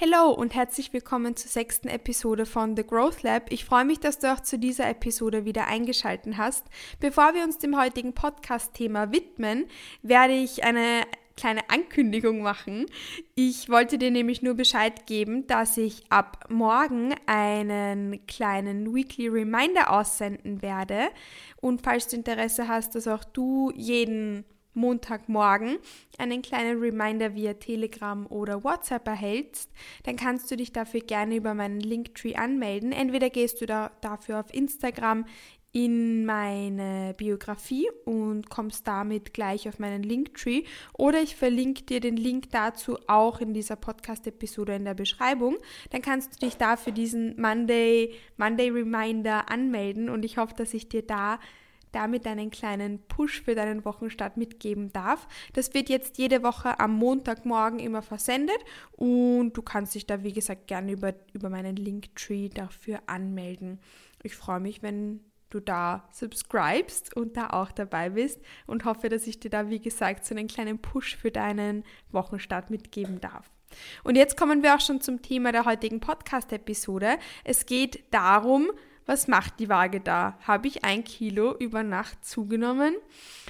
Hallo und herzlich willkommen zur sechsten Episode von The Growth Lab. Ich freue mich, dass du auch zu dieser Episode wieder eingeschaltet hast. Bevor wir uns dem heutigen Podcast-Thema widmen, werde ich eine kleine Ankündigung machen. Ich wollte dir nämlich nur Bescheid geben, dass ich ab morgen einen kleinen Weekly Reminder aussenden werde. Und falls du Interesse hast, dass auch du jeden Montagmorgen einen kleinen Reminder via Telegram oder WhatsApp erhältst, dann kannst du dich dafür gerne über meinen Linktree anmelden. Entweder gehst du da dafür auf Instagram in meine Biografie und kommst damit gleich auf meinen Linktree oder ich verlinke dir den Link dazu auch in dieser Podcast-Episode in der Beschreibung. Dann kannst du dich da für diesen Monday, Monday Reminder anmelden und ich hoffe, dass ich dir da damit einen kleinen Push für deinen Wochenstart mitgeben darf. Das wird jetzt jede Woche am Montagmorgen immer versendet und du kannst dich da, wie gesagt, gerne über, über meinen Linktree dafür anmelden. Ich freue mich, wenn du da subscribest und da auch dabei bist und hoffe, dass ich dir da, wie gesagt, so einen kleinen Push für deinen Wochenstart mitgeben darf. Und jetzt kommen wir auch schon zum Thema der heutigen Podcast-Episode. Es geht darum, was macht die Waage da? Habe ich ein Kilo über Nacht zugenommen?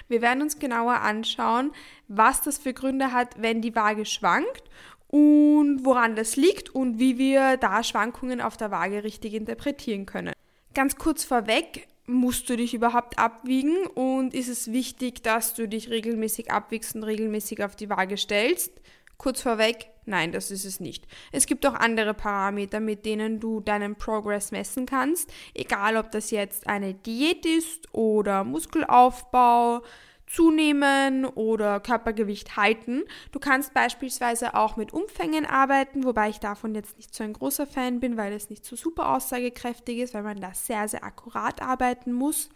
Wir werden uns genauer anschauen, was das für Gründe hat, wenn die Waage schwankt und woran das liegt und wie wir da Schwankungen auf der Waage richtig interpretieren können. Ganz kurz vorweg, musst du dich überhaupt abwiegen und ist es wichtig, dass du dich regelmäßig abwiegst und regelmäßig auf die Waage stellst? Kurz vorweg, nein, das ist es nicht. Es gibt auch andere Parameter, mit denen du deinen Progress messen kannst, egal ob das jetzt eine Diät ist oder Muskelaufbau, zunehmen oder Körpergewicht halten. Du kannst beispielsweise auch mit Umfängen arbeiten, wobei ich davon jetzt nicht so ein großer Fan bin, weil es nicht so super aussagekräftig ist, weil man da sehr, sehr akkurat arbeiten muss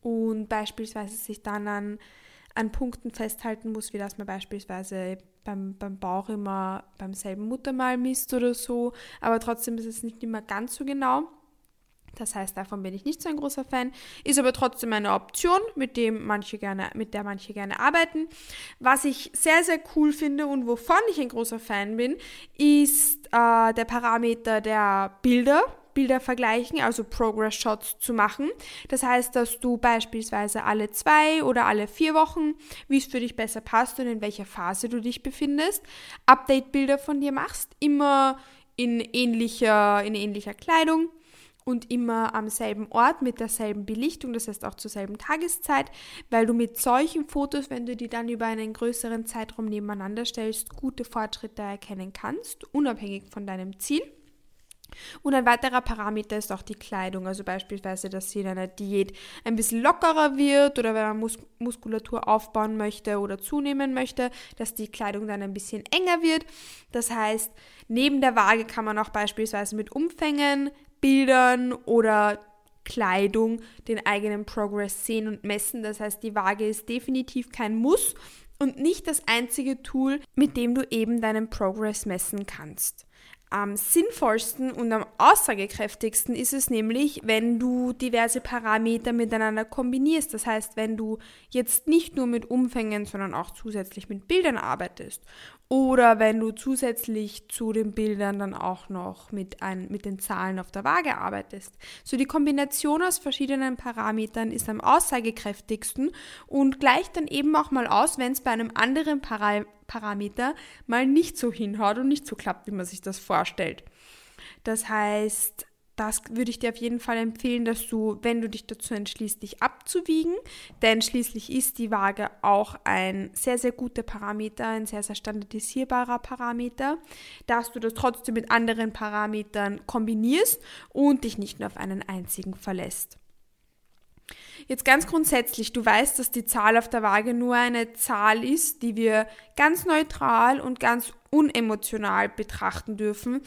und beispielsweise sich dann an, an Punkten festhalten muss, wie dass man beispielsweise beim, beim Bauch immer beim selben Muttermal misst oder so, aber trotzdem ist es nicht immer ganz so genau. Das heißt, davon bin ich nicht so ein großer Fan, ist aber trotzdem eine Option, mit, dem manche gerne, mit der manche gerne arbeiten. Was ich sehr, sehr cool finde und wovon ich ein großer Fan bin, ist äh, der Parameter der Bilder. Bilder vergleichen, also Progress Shots zu machen. Das heißt, dass du beispielsweise alle zwei oder alle vier Wochen, wie es für dich besser passt und in welcher Phase du dich befindest, Update-Bilder von dir machst, immer in ähnlicher, in ähnlicher Kleidung und immer am selben Ort mit derselben Belichtung, das heißt auch zur selben Tageszeit, weil du mit solchen Fotos, wenn du die dann über einen größeren Zeitraum nebeneinander stellst, gute Fortschritte erkennen kannst, unabhängig von deinem Ziel. Und ein weiterer Parameter ist auch die Kleidung, also beispielsweise, dass sie in einer Diät ein bisschen lockerer wird oder wenn man Mus Muskulatur aufbauen möchte oder zunehmen möchte, dass die Kleidung dann ein bisschen enger wird. Das heißt, neben der Waage kann man auch beispielsweise mit Umfängen, Bildern oder Kleidung den eigenen Progress sehen und messen. Das heißt, die Waage ist definitiv kein Muss und nicht das einzige Tool, mit dem du eben deinen Progress messen kannst. Am sinnvollsten und am aussagekräftigsten ist es nämlich, wenn du diverse Parameter miteinander kombinierst. Das heißt, wenn du jetzt nicht nur mit Umfängen, sondern auch zusätzlich mit Bildern arbeitest. Oder wenn du zusätzlich zu den Bildern dann auch noch mit, ein, mit den Zahlen auf der Waage arbeitest. So die Kombination aus verschiedenen Parametern ist am aussagekräftigsten und gleicht dann eben auch mal aus, wenn es bei einem anderen Para Parameter mal nicht so hinhaut und nicht so klappt, wie man sich das vorstellt. Das heißt, das würde ich dir auf jeden Fall empfehlen, dass du, wenn du dich dazu entschließt, dich abzuwiegen, denn schließlich ist die Waage auch ein sehr, sehr guter Parameter, ein sehr, sehr standardisierbarer Parameter, dass du das trotzdem mit anderen Parametern kombinierst und dich nicht nur auf einen einzigen verlässt. Jetzt ganz grundsätzlich, du weißt, dass die Zahl auf der Waage nur eine Zahl ist, die wir ganz neutral und ganz unemotional betrachten dürfen.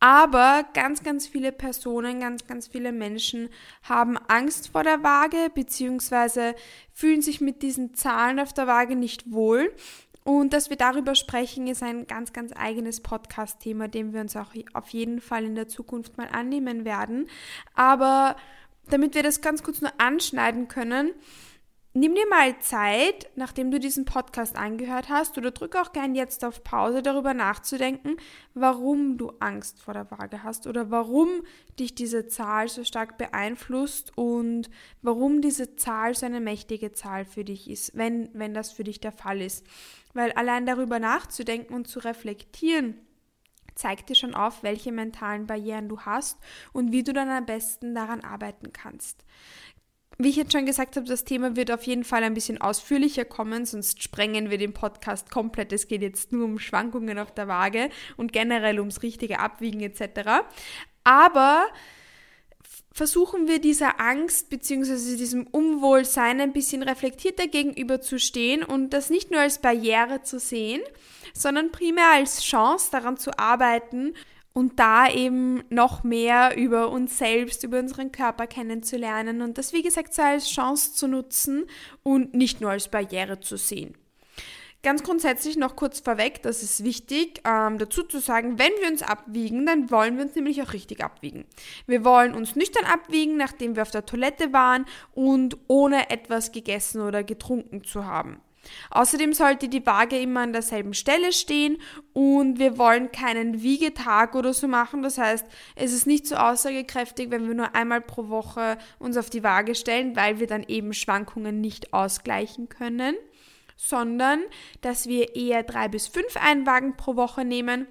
Aber ganz, ganz viele Personen, ganz, ganz viele Menschen haben Angst vor der Waage beziehungsweise fühlen sich mit diesen Zahlen auf der Waage nicht wohl. Und dass wir darüber sprechen, ist ein ganz, ganz eigenes Podcast-Thema, dem wir uns auch auf jeden Fall in der Zukunft mal annehmen werden. Aber damit wir das ganz kurz nur anschneiden können, Nimm dir mal Zeit, nachdem du diesen Podcast angehört hast, oder drück auch gern jetzt auf Pause, darüber nachzudenken, warum du Angst vor der Waage hast oder warum dich diese Zahl so stark beeinflusst und warum diese Zahl so eine mächtige Zahl für dich ist, wenn, wenn das für dich der Fall ist. Weil allein darüber nachzudenken und zu reflektieren, zeigt dir schon auf, welche mentalen Barrieren du hast und wie du dann am besten daran arbeiten kannst. Wie ich jetzt schon gesagt habe, das Thema wird auf jeden Fall ein bisschen ausführlicher kommen, sonst sprengen wir den Podcast komplett. Es geht jetzt nur um Schwankungen auf der Waage und generell ums richtige Abwiegen etc. Aber versuchen wir dieser Angst bzw. diesem Unwohlsein ein bisschen reflektierter gegenüberzustehen und das nicht nur als Barriere zu sehen, sondern primär als Chance daran zu arbeiten und da eben noch mehr über uns selbst, über unseren Körper kennenzulernen und das, wie gesagt, so als Chance zu nutzen und nicht nur als Barriere zu sehen. Ganz grundsätzlich noch kurz vorweg, das ist wichtig, ähm, dazu zu sagen, wenn wir uns abwiegen, dann wollen wir uns nämlich auch richtig abwiegen. Wir wollen uns nüchtern abwiegen, nachdem wir auf der Toilette waren und ohne etwas gegessen oder getrunken zu haben. Außerdem sollte die Waage immer an derselben Stelle stehen und wir wollen keinen Wiegetag oder so machen. Das heißt, es ist nicht so aussagekräftig, wenn wir nur einmal pro Woche uns auf die Waage stellen, weil wir dann eben Schwankungen nicht ausgleichen können, sondern dass wir eher drei bis fünf Einwagen pro Woche nehmen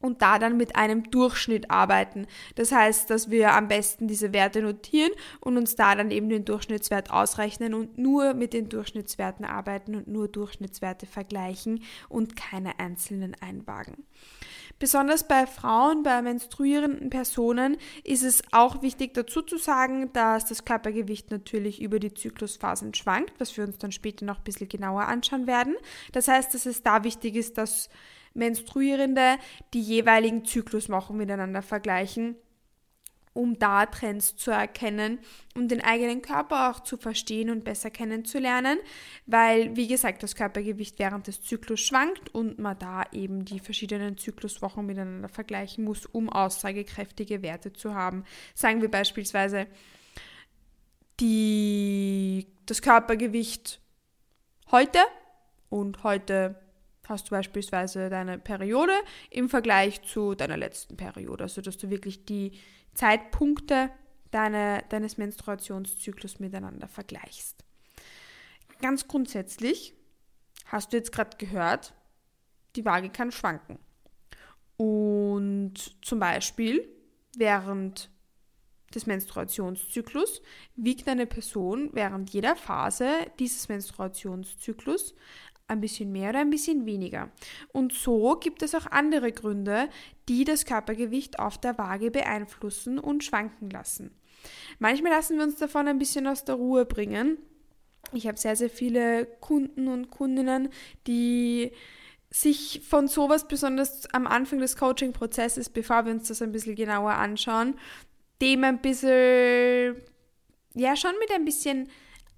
und da dann mit einem Durchschnitt arbeiten. Das heißt, dass wir am besten diese Werte notieren und uns da dann eben den Durchschnittswert ausrechnen und nur mit den Durchschnittswerten arbeiten und nur Durchschnittswerte vergleichen und keine einzelnen Einwagen. Besonders bei Frauen, bei menstruierenden Personen ist es auch wichtig dazu zu sagen, dass das Körpergewicht natürlich über die Zyklusphasen schwankt, was wir uns dann später noch ein bisschen genauer anschauen werden. Das heißt, dass es da wichtig ist, dass Menstruierende die jeweiligen Zykluswochen miteinander vergleichen, um da Trends zu erkennen um den eigenen Körper auch zu verstehen und besser kennenzulernen, weil, wie gesagt, das Körpergewicht während des Zyklus schwankt und man da eben die verschiedenen Zykluswochen miteinander vergleichen muss, um aussagekräftige Werte zu haben. Sagen wir beispielsweise, die, das Körpergewicht heute und heute hast du beispielsweise deine Periode im Vergleich zu deiner letzten Periode. Also dass du wirklich die Zeitpunkte deine, deines Menstruationszyklus miteinander vergleichst. Ganz grundsätzlich hast du jetzt gerade gehört, die Waage kann schwanken. Und zum Beispiel während des Menstruationszyklus wiegt eine Person während jeder Phase dieses Menstruationszyklus ein bisschen mehr oder ein bisschen weniger. Und so gibt es auch andere Gründe, die das Körpergewicht auf der Waage beeinflussen und schwanken lassen. Manchmal lassen wir uns davon ein bisschen aus der Ruhe bringen. Ich habe sehr, sehr viele Kunden und Kundinnen, die sich von sowas besonders am Anfang des Coaching-Prozesses, bevor wir uns das ein bisschen genauer anschauen, dem ein bisschen, ja, schon mit ein bisschen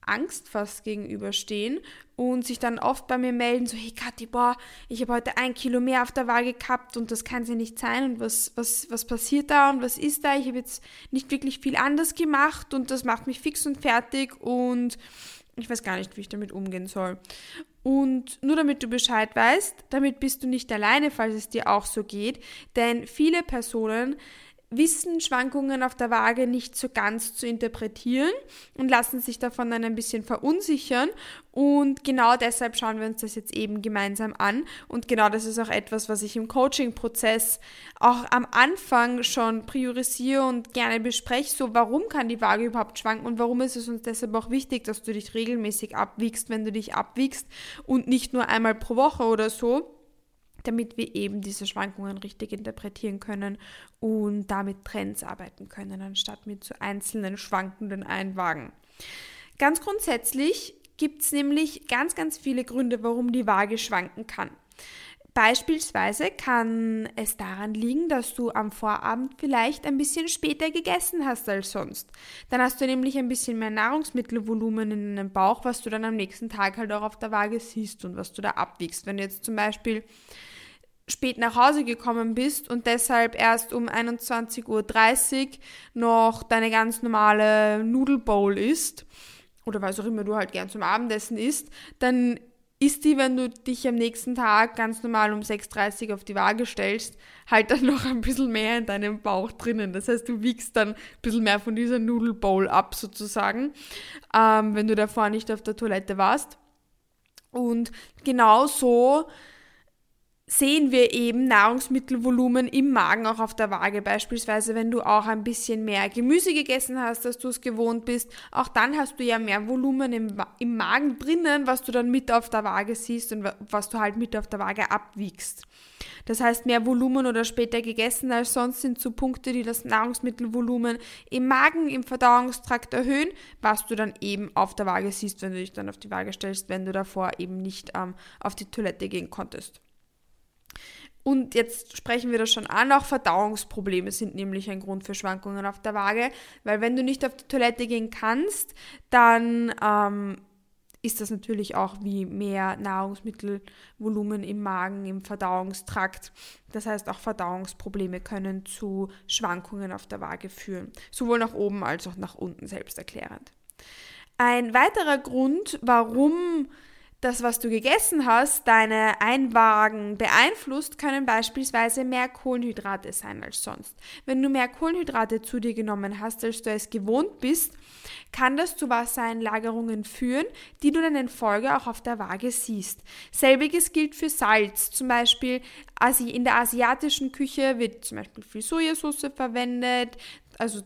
Angst fast gegenüberstehen und sich dann oft bei mir melden, so, hey Kathi, boah, ich habe heute ein Kilo mehr auf der Waage gehabt und das kann ja nicht sein und was, was, was passiert da und was ist da? Ich habe jetzt nicht wirklich viel anders gemacht und das macht mich fix und fertig und ich weiß gar nicht, wie ich damit umgehen soll. Und nur damit du Bescheid weißt, damit bist du nicht alleine, falls es dir auch so geht, denn viele Personen wissen Schwankungen auf der Waage nicht so ganz zu interpretieren und lassen sich davon dann ein bisschen verunsichern. Und genau deshalb schauen wir uns das jetzt eben gemeinsam an. Und genau das ist auch etwas, was ich im Coaching-Prozess auch am Anfang schon priorisiere und gerne bespreche. So, warum kann die Waage überhaupt schwanken und warum ist es uns deshalb auch wichtig, dass du dich regelmäßig abwiegst, wenn du dich abwiegst und nicht nur einmal pro Woche oder so damit wir eben diese Schwankungen richtig interpretieren können und damit Trends arbeiten können, anstatt mit so einzelnen schwankenden Einwagen. Ganz grundsätzlich gibt es nämlich ganz, ganz viele Gründe, warum die Waage schwanken kann. Beispielsweise kann es daran liegen, dass du am Vorabend vielleicht ein bisschen später gegessen hast als sonst. Dann hast du nämlich ein bisschen mehr Nahrungsmittelvolumen in deinem Bauch, was du dann am nächsten Tag halt auch auf der Waage siehst und was du da abwiegst. Wenn du jetzt zum Beispiel spät nach Hause gekommen bist und deshalb erst um 21.30 Uhr noch deine ganz normale Nudelbowl isst oder was auch immer du halt gern zum Abendessen isst, dann ist die, wenn du dich am nächsten Tag ganz normal um 6.30 Uhr auf die Waage stellst, halt dann noch ein bisschen mehr in deinem Bauch drinnen. Das heißt, du wiegst dann ein bisschen mehr von dieser Nudelbowl ab sozusagen, ähm, wenn du davor nicht auf der Toilette warst. Und genau so sehen wir eben Nahrungsmittelvolumen im Magen auch auf der Waage. Beispielsweise, wenn du auch ein bisschen mehr Gemüse gegessen hast, als du es gewohnt bist, auch dann hast du ja mehr Volumen im, im Magen drinnen, was du dann mit auf der Waage siehst und was du halt mit auf der Waage abwiegst. Das heißt, mehr Volumen oder später gegessen als sonst sind so Punkte, die das Nahrungsmittelvolumen im Magen, im Verdauungstrakt erhöhen, was du dann eben auf der Waage siehst, wenn du dich dann auf die Waage stellst, wenn du davor eben nicht ähm, auf die Toilette gehen konntest. Und jetzt sprechen wir das schon an, auch Verdauungsprobleme sind nämlich ein Grund für Schwankungen auf der Waage, weil wenn du nicht auf die Toilette gehen kannst, dann ähm, ist das natürlich auch wie mehr Nahrungsmittelvolumen im Magen, im Verdauungstrakt. Das heißt, auch Verdauungsprobleme können zu Schwankungen auf der Waage führen, sowohl nach oben als auch nach unten selbsterklärend. Ein weiterer Grund, warum das, was du gegessen hast, deine Einwagen beeinflusst, können beispielsweise mehr Kohlenhydrate sein als sonst. Wenn du mehr Kohlenhydrate zu dir genommen hast, als du es gewohnt bist, kann das zu Wassereinlagerungen führen, die du dann in Folge auch auf der Waage siehst. Selbiges gilt für Salz. Zum Beispiel in der asiatischen Küche wird zum Beispiel viel Sojasauce verwendet, also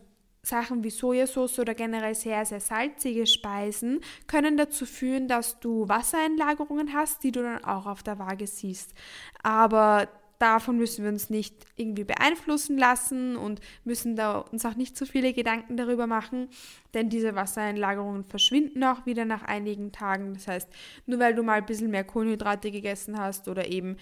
Sachen wie Sojasauce oder generell sehr, sehr salzige Speisen können dazu führen, dass du Wassereinlagerungen hast, die du dann auch auf der Waage siehst. Aber davon müssen wir uns nicht irgendwie beeinflussen lassen und müssen da uns auch nicht zu so viele Gedanken darüber machen, denn diese Wassereinlagerungen verschwinden auch wieder nach einigen Tagen. Das heißt, nur weil du mal ein bisschen mehr Kohlenhydrate gegessen hast oder eben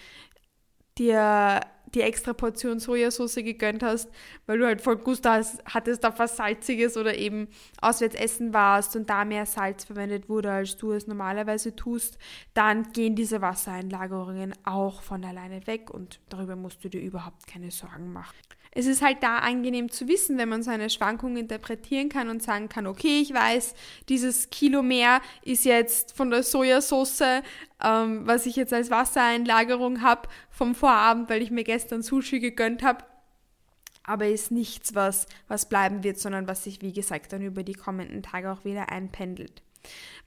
dir die extra Portion Sojasauce gegönnt hast, weil du halt voll Gust hattest auf was Salziges oder eben auswärts essen warst und da mehr Salz verwendet wurde, als du es normalerweise tust, dann gehen diese Wassereinlagerungen auch von alleine weg und darüber musst du dir überhaupt keine Sorgen machen es ist halt da angenehm zu wissen, wenn man so eine Schwankung interpretieren kann und sagen kann, okay, ich weiß, dieses Kilo mehr ist jetzt von der Sojasauce, ähm, was ich jetzt als Wassereinlagerung habe vom Vorabend, weil ich mir gestern Sushi gegönnt habe. Aber ist nichts, was, was bleiben wird, sondern was sich, wie gesagt, dann über die kommenden Tage auch wieder einpendelt.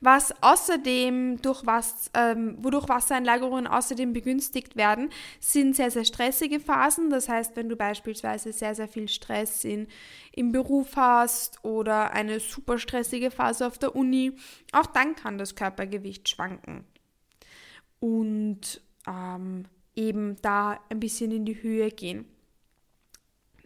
Was außerdem durch was, ähm, wodurch Wassereinlagerungen außerdem begünstigt werden, sind sehr, sehr stressige Phasen. Das heißt, wenn du beispielsweise sehr, sehr viel Stress in, im Beruf hast oder eine super stressige Phase auf der Uni, auch dann kann das Körpergewicht schwanken. Und ähm, eben da ein bisschen in die Höhe gehen.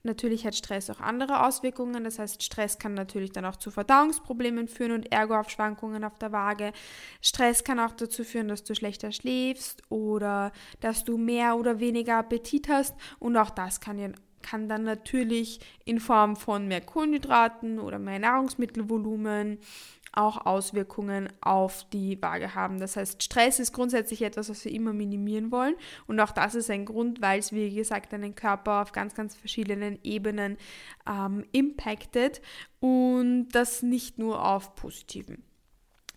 Natürlich hat Stress auch andere Auswirkungen. Das heißt, Stress kann natürlich dann auch zu Verdauungsproblemen führen und ergo auf Schwankungen auf der Waage. Stress kann auch dazu führen, dass du schlechter schläfst oder dass du mehr oder weniger Appetit hast. Und auch das kann, kann dann natürlich in Form von mehr Kohlenhydraten oder mehr Nahrungsmittelvolumen auch Auswirkungen auf die Waage haben. Das heißt, Stress ist grundsätzlich etwas, was wir immer minimieren wollen. Und auch das ist ein Grund, weil es, wie gesagt, deinen Körper auf ganz, ganz verschiedenen Ebenen ähm, impactet und das nicht nur auf positiven.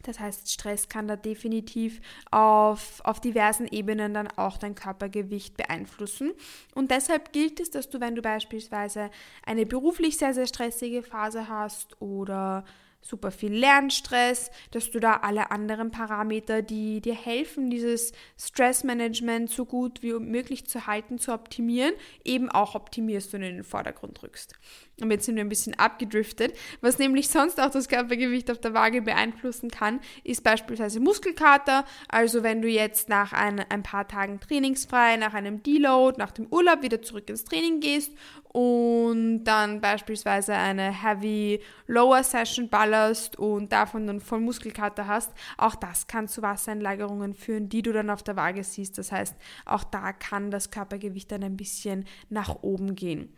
Das heißt, Stress kann da definitiv auf, auf diversen Ebenen dann auch dein Körpergewicht beeinflussen. Und deshalb gilt es, dass du, wenn du beispielsweise eine beruflich sehr, sehr stressige Phase hast oder super viel Lernstress, dass du da alle anderen Parameter, die dir helfen, dieses Stressmanagement so gut wie möglich zu halten, zu optimieren, eben auch optimierst und in den Vordergrund rückst. Und jetzt sind wir ein bisschen abgedriftet. Was nämlich sonst auch das Körpergewicht auf der Waage beeinflussen kann, ist beispielsweise Muskelkater. Also wenn du jetzt nach ein, ein paar Tagen trainingsfrei, nach einem Deload, nach dem Urlaub wieder zurück ins Training gehst und dann beispielsweise eine Heavy Lower Session ballerst und davon dann voll Muskelkater hast, auch das kann zu Wassereinlagerungen führen, die du dann auf der Waage siehst. Das heißt, auch da kann das Körpergewicht dann ein bisschen nach oben gehen.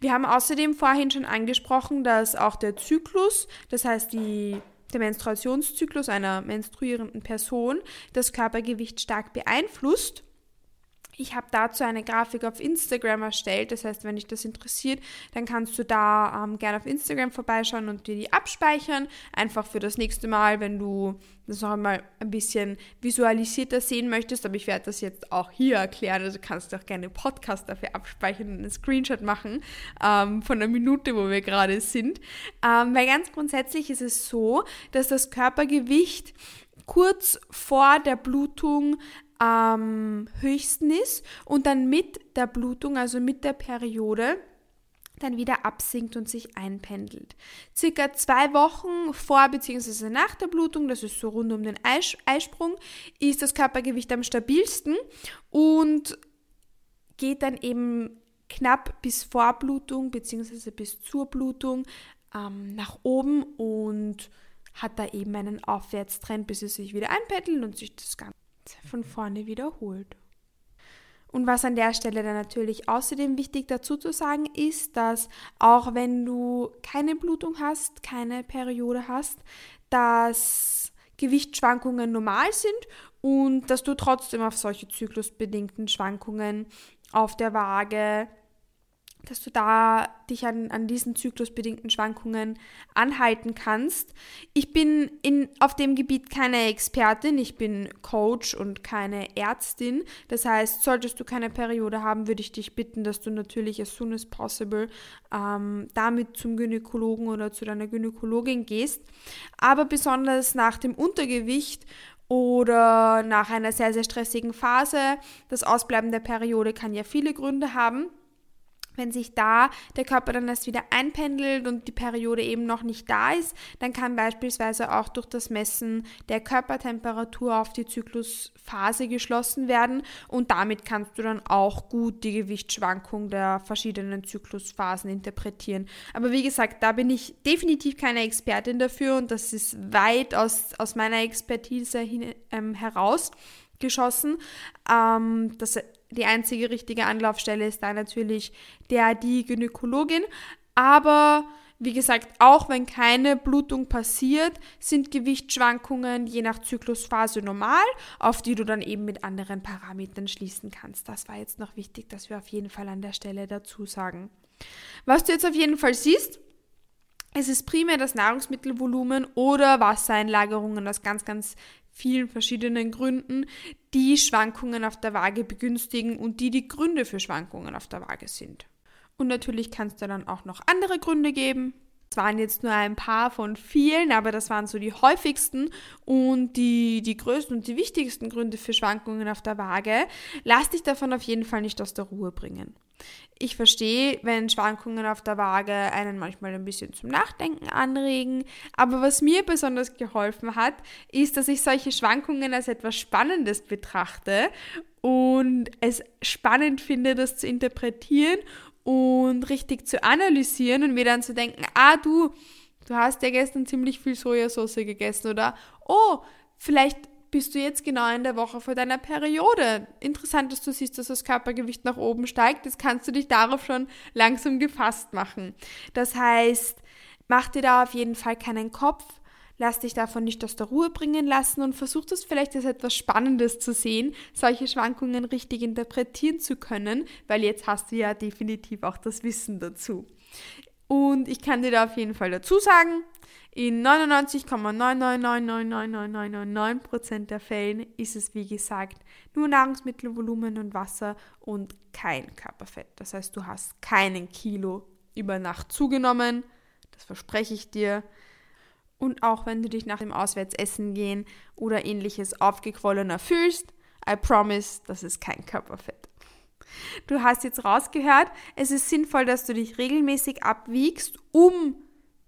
Wir haben außerdem vorhin schon angesprochen, dass auch der Zyklus, das heißt die, der Menstruationszyklus einer menstruierenden Person, das Körpergewicht stark beeinflusst. Ich habe dazu eine Grafik auf Instagram erstellt. Das heißt, wenn dich das interessiert, dann kannst du da ähm, gerne auf Instagram vorbeischauen und dir die abspeichern. Einfach für das nächste Mal, wenn du das noch einmal ein bisschen visualisierter sehen möchtest. Aber ich werde das jetzt auch hier erklären. Also kannst du auch gerne Podcast dafür abspeichern und einen Screenshot machen ähm, von der Minute, wo wir gerade sind. Ähm, weil ganz grundsätzlich ist es so, dass das Körpergewicht kurz vor der Blutung am höchsten ist und dann mit der Blutung, also mit der Periode, dann wieder absinkt und sich einpendelt. Circa zwei Wochen vor bzw. nach der Blutung, das ist so rund um den Eisprung, ist das Körpergewicht am stabilsten und geht dann eben knapp bis vor Blutung bzw. bis zur Blutung ähm, nach oben und hat da eben einen Aufwärtstrend, bis es sich wieder einpendelt und sich das Ganze von vorne wiederholt. Und was an der Stelle dann natürlich außerdem wichtig dazu zu sagen ist, dass auch wenn du keine Blutung hast, keine Periode hast, dass Gewichtsschwankungen normal sind und dass du trotzdem auf solche zyklusbedingten Schwankungen auf der Waage dass du da dich an, an diesen zyklusbedingten Schwankungen anhalten kannst. Ich bin in, auf dem Gebiet keine Expertin, ich bin Coach und keine Ärztin. Das heißt, solltest du keine Periode haben, würde ich dich bitten, dass du natürlich as soon as possible ähm, damit zum Gynäkologen oder zu deiner Gynäkologin gehst. Aber besonders nach dem Untergewicht oder nach einer sehr, sehr stressigen Phase, das Ausbleiben der Periode kann ja viele Gründe haben wenn sich da der Körper dann erst wieder einpendelt und die Periode eben noch nicht da ist, dann kann beispielsweise auch durch das Messen der Körpertemperatur auf die Zyklusphase geschlossen werden und damit kannst du dann auch gut die Gewichtsschwankung der verschiedenen Zyklusphasen interpretieren. Aber wie gesagt, da bin ich definitiv keine Expertin dafür und das ist weit aus, aus meiner Expertise hin, ähm, herausgeschossen. Ähm, das die einzige richtige Anlaufstelle ist da natürlich der, die Gynäkologin. Aber wie gesagt, auch wenn keine Blutung passiert, sind Gewichtsschwankungen je nach Zyklusphase normal, auf die du dann eben mit anderen Parametern schließen kannst. Das war jetzt noch wichtig, dass wir auf jeden Fall an der Stelle dazu sagen. Was du jetzt auf jeden Fall siehst, es ist primär das Nahrungsmittelvolumen oder Wassereinlagerungen aus ganz, ganz vielen verschiedenen Gründen, die Schwankungen auf der Waage begünstigen und die die Gründe für Schwankungen auf der Waage sind. Und natürlich kann es da dann auch noch andere Gründe geben. Es waren jetzt nur ein paar von vielen, aber das waren so die häufigsten und die, die größten und die wichtigsten Gründe für Schwankungen auf der Waage. Lass dich davon auf jeden Fall nicht aus der Ruhe bringen. Ich verstehe, wenn Schwankungen auf der Waage einen manchmal ein bisschen zum Nachdenken anregen, aber was mir besonders geholfen hat, ist, dass ich solche Schwankungen als etwas Spannendes betrachte und es spannend finde, das zu interpretieren und richtig zu analysieren und mir dann zu denken, ah du, du hast ja gestern ziemlich viel Sojasauce gegessen oder oh, vielleicht bist du jetzt genau in der Woche vor deiner Periode. Interessant, dass du siehst, dass das Körpergewicht nach oben steigt. Jetzt kannst du dich darauf schon langsam gefasst machen. Das heißt, mach dir da auf jeden Fall keinen Kopf. Lass dich davon nicht aus der Ruhe bringen lassen und versuch das vielleicht als etwas Spannendes zu sehen, solche Schwankungen richtig interpretieren zu können, weil jetzt hast du ja definitiv auch das Wissen dazu. Und ich kann dir da auf jeden Fall dazu sagen, in 99,9999999% der Fällen ist es, wie gesagt, nur Nahrungsmittelvolumen und Wasser und kein Körperfett. Das heißt, du hast keinen Kilo über Nacht zugenommen. Das verspreche ich dir. Und auch wenn du dich nach dem Auswärtsessen gehen oder ähnliches aufgequollener fühlst, I promise, das ist kein Körperfett. Du hast jetzt rausgehört, es ist sinnvoll, dass du dich regelmäßig abwiegst, um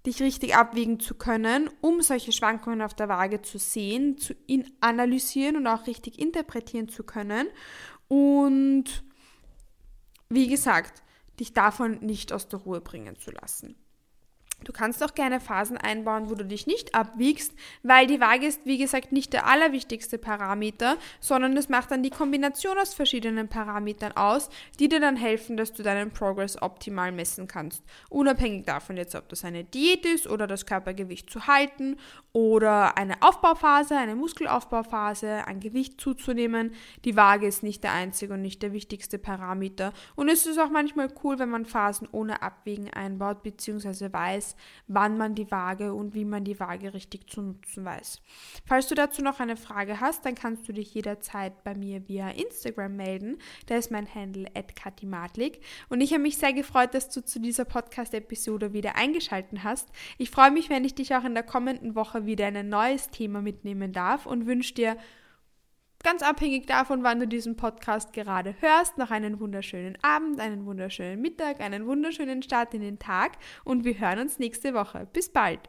dich richtig abwiegen zu können, um solche Schwankungen auf der Waage zu sehen, zu analysieren und auch richtig interpretieren zu können. Und wie gesagt, dich davon nicht aus der Ruhe bringen zu lassen. Du kannst auch gerne Phasen einbauen, wo du dich nicht abwiegst, weil die Waage ist, wie gesagt, nicht der allerwichtigste Parameter, sondern es macht dann die Kombination aus verschiedenen Parametern aus, die dir dann helfen, dass du deinen Progress optimal messen kannst. Unabhängig davon jetzt, ob das eine Diät ist oder das Körpergewicht zu halten oder eine Aufbauphase, eine Muskelaufbauphase, ein Gewicht zuzunehmen. Die Waage ist nicht der einzige und nicht der wichtigste Parameter. Und es ist auch manchmal cool, wenn man Phasen ohne Abwägen einbaut, beziehungsweise weiß, wann man die Waage und wie man die Waage richtig zu nutzen weiß. Falls du dazu noch eine Frage hast, dann kannst du dich jederzeit bei mir via Instagram melden. Da ist mein Handle @katimatlik und ich habe mich sehr gefreut, dass du zu dieser Podcast Episode wieder eingeschaltet hast. Ich freue mich, wenn ich dich auch in der kommenden Woche wieder in ein neues Thema mitnehmen darf und wünsche dir ganz abhängig davon, wann du diesen Podcast gerade hörst, noch einen wunderschönen Abend, einen wunderschönen Mittag, einen wunderschönen Start in den Tag und wir hören uns nächste Woche. Bis bald!